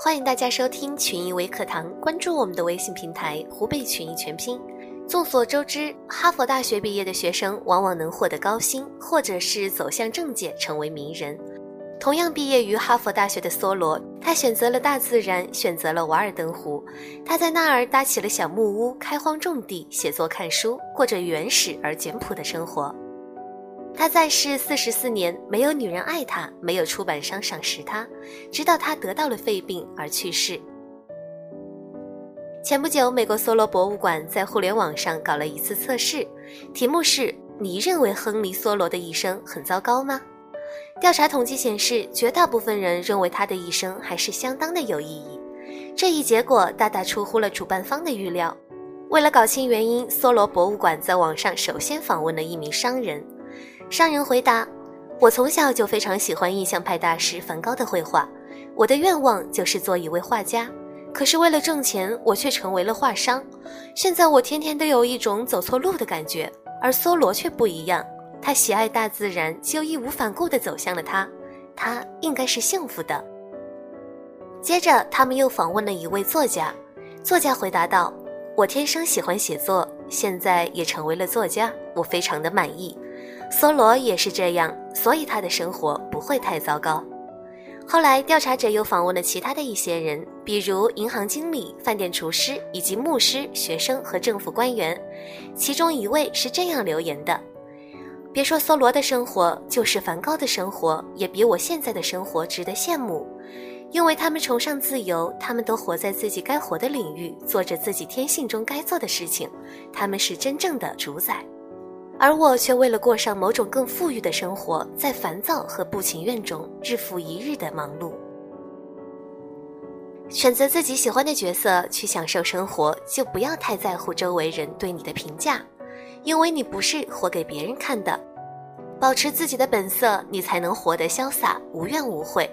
欢迎大家收听群益微课堂，关注我们的微信平台“湖北群益全拼”。众所周知，哈佛大学毕业的学生往往能获得高薪，或者是走向政界，成为名人。同样毕业于哈佛大学的梭罗，他选择了大自然，选择了瓦尔登湖。他在那儿搭起了小木屋，开荒种地，写作看书，过着原始而简朴的生活。他在世四十四年，没有女人爱他，没有出版商赏识他，直到他得到了肺病而去世。前不久，美国梭罗博物馆在互联网上搞了一次测试，题目是：你认为亨利·梭罗的一生很糟糕吗？调查统计显示，绝大部分人认为他的一生还是相当的有意义。这一结果大大出乎了主办方的预料。为了搞清原因，梭罗博物馆在网上首先访问了一名商人。商人回答：“我从小就非常喜欢印象派大师梵高的绘画，我的愿望就是做一位画家。可是为了挣钱，我却成为了画商。现在我天天都有一种走错路的感觉，而梭罗却不一样。”他喜爱大自然，就义无反顾地走向了他。他应该是幸福的。接着，他们又访问了一位作家。作家回答道：“我天生喜欢写作，现在也成为了作家，我非常的满意。梭罗也是这样，所以他的生活不会太糟糕。”后来，调查者又访问了其他的一些人，比如银行经理、饭店厨师以及牧师、学生和政府官员。其中一位是这样留言的。别说梭罗的生活，就是梵高的生活，也比我现在的生活值得羡慕，因为他们崇尚自由，他们都活在自己该活的领域，做着自己天性中该做的事情，他们是真正的主宰，而我却为了过上某种更富裕的生活，在烦躁和不情愿中日复一日的忙碌。选择自己喜欢的角色去享受生活，就不要太在乎周围人对你的评价。因为你不是活给别人看的，保持自己的本色，你才能活得潇洒、无怨无悔。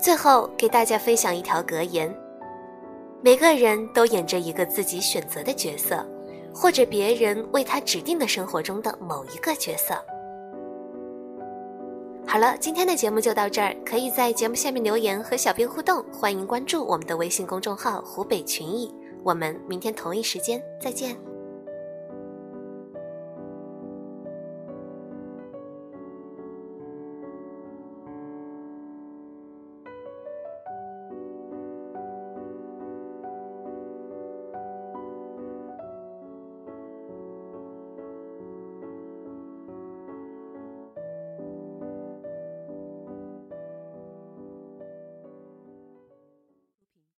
最后给大家分享一条格言：每个人都演着一个自己选择的角色，或者别人为他指定的生活中的某一个角色。好了，今天的节目就到这儿，可以在节目下面留言和小编互动，欢迎关注我们的微信公众号“湖北群艺”，我们明天同一时间再见。